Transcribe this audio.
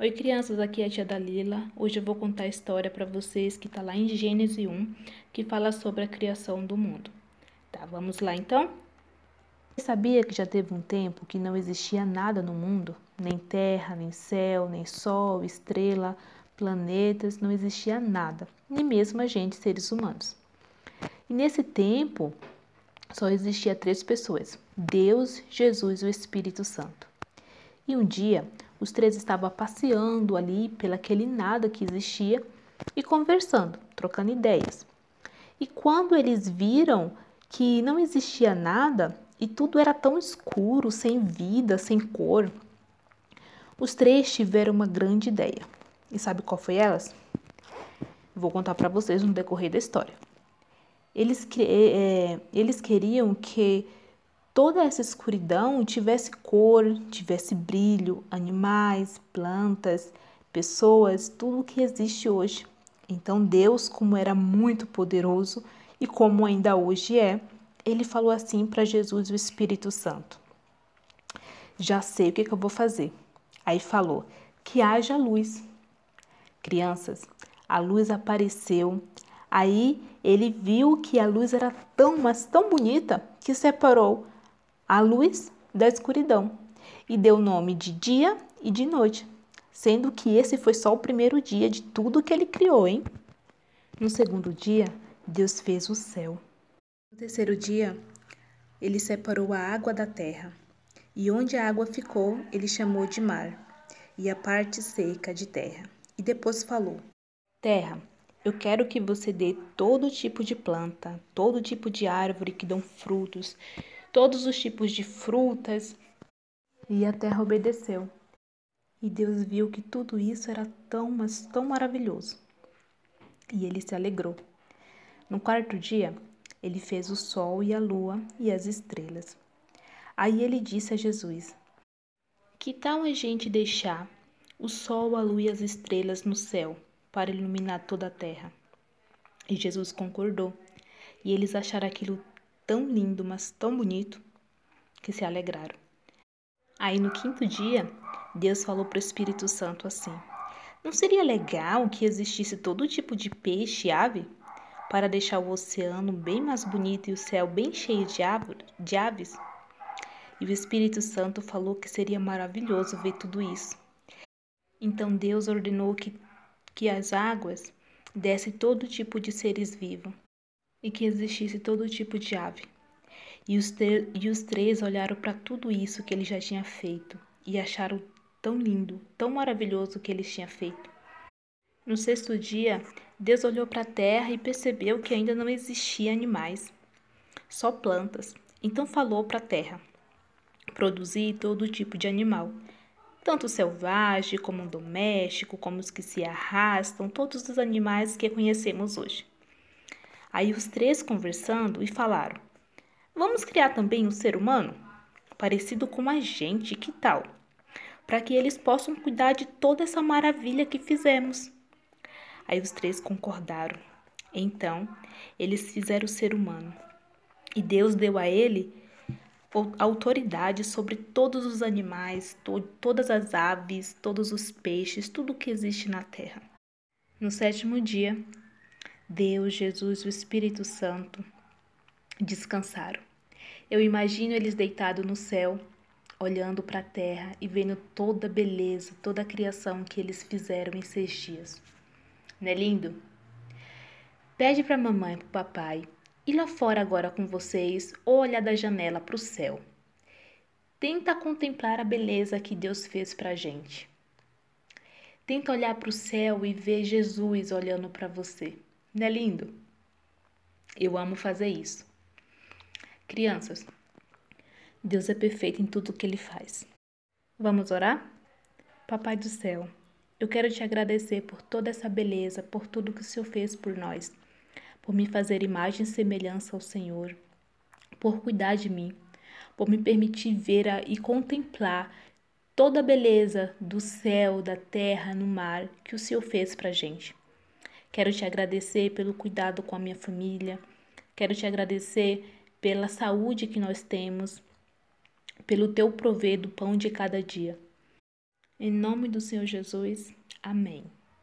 Oi, crianças, aqui é a tia Dalila. Hoje eu vou contar a história para vocês que está lá em Gênesis 1, que fala sobre a criação do mundo. Tá, vamos lá então? Você sabia que já teve um tempo que não existia nada no mundo? Nem terra, nem céu, nem sol, estrela, planetas, não existia nada, nem mesmo a gente, seres humanos. E nesse tempo só existia três pessoas: Deus, Jesus e o Espírito Santo. E um dia os três estavam passeando ali pelaquele nada que existia e conversando, trocando ideias. E quando eles viram que não existia nada e tudo era tão escuro, sem vida, sem cor, os três tiveram uma grande ideia. E sabe qual foi elas? Vou contar para vocês no decorrer da história. Eles, é, eles queriam que toda essa escuridão tivesse cor, tivesse brilho, animais, plantas, pessoas, tudo o que existe hoje. Então Deus, como era muito poderoso e como ainda hoje é, ele falou assim para Jesus, o Espírito Santo: Já sei o que, que eu vou fazer. Aí falou: Que haja luz. Crianças, a luz apareceu. Aí ele viu que a luz era tão, mas tão bonita que separou a luz da escuridão e deu o nome de dia e de noite, sendo que esse foi só o primeiro dia de tudo que ele criou, hein? No segundo dia, Deus fez o céu. No terceiro dia, ele separou a água da terra, e onde a água ficou, ele chamou de mar, e a parte seca de terra. E depois falou: Terra, eu quero que você dê todo tipo de planta, todo tipo de árvore que dão frutos, todos os tipos de frutas. E a terra obedeceu. E Deus viu que tudo isso era tão, mas tão maravilhoso. E ele se alegrou. No quarto dia, ele fez o sol e a lua e as estrelas. Aí ele disse a Jesus: Que tal a gente deixar o sol, a lua e as estrelas no céu para iluminar toda a terra? E Jesus concordou. E eles acharam aquilo tão lindo, mas tão bonito, que se alegraram. Aí no quinto dia, Deus falou para o Espírito Santo assim: Não seria legal que existisse todo tipo de peixe e ave para deixar o oceano bem mais bonito e o céu bem cheio de, aves? E o Espírito Santo falou que seria maravilhoso ver tudo isso. Então Deus ordenou que, que as águas dessem todo tipo de seres vivos e que existisse todo tipo de ave. E os, e os três olharam para tudo isso que ele já tinha feito e acharam tão lindo, tão maravilhoso que ele tinha feito. No sexto dia, Deus olhou para a terra e percebeu que ainda não existia animais, só plantas. Então falou para a terra: produzir todo tipo de animal, tanto selvagem como doméstico, como os que se arrastam, todos os animais que conhecemos hoje. Aí os três conversando e falaram: Vamos criar também um ser humano? Parecido com a gente, que tal? Para que eles possam cuidar de toda essa maravilha que fizemos. Aí os três concordaram. Então, eles fizeram o ser humano. E Deus deu a ele autoridade sobre todos os animais, to todas as aves, todos os peixes, tudo que existe na terra. No sétimo dia, Deus, Jesus o Espírito Santo descansaram. Eu imagino eles deitados no céu, olhando para a terra e vendo toda a beleza, toda a criação que eles fizeram em seis dias. Não é lindo? Pede para mamãe e para papai ir lá fora agora com vocês ou olhar da janela para o céu. Tenta contemplar a beleza que Deus fez para a gente. Tenta olhar para o céu e ver Jesus olhando para você. Não é lindo? Eu amo fazer isso. Crianças, Deus é perfeito em tudo que Ele faz. Vamos orar? Papai do céu, eu quero te agradecer por toda essa beleza, por tudo que o Senhor fez por nós, por me fazer imagem e semelhança ao Senhor, por cuidar de mim, por me permitir ver e contemplar toda a beleza do céu, da terra, no mar que o Senhor fez para gente. Quero te agradecer pelo cuidado com a minha família. Quero te agradecer pela saúde que nós temos, pelo teu prover do pão de cada dia. Em nome do Senhor Jesus, amém.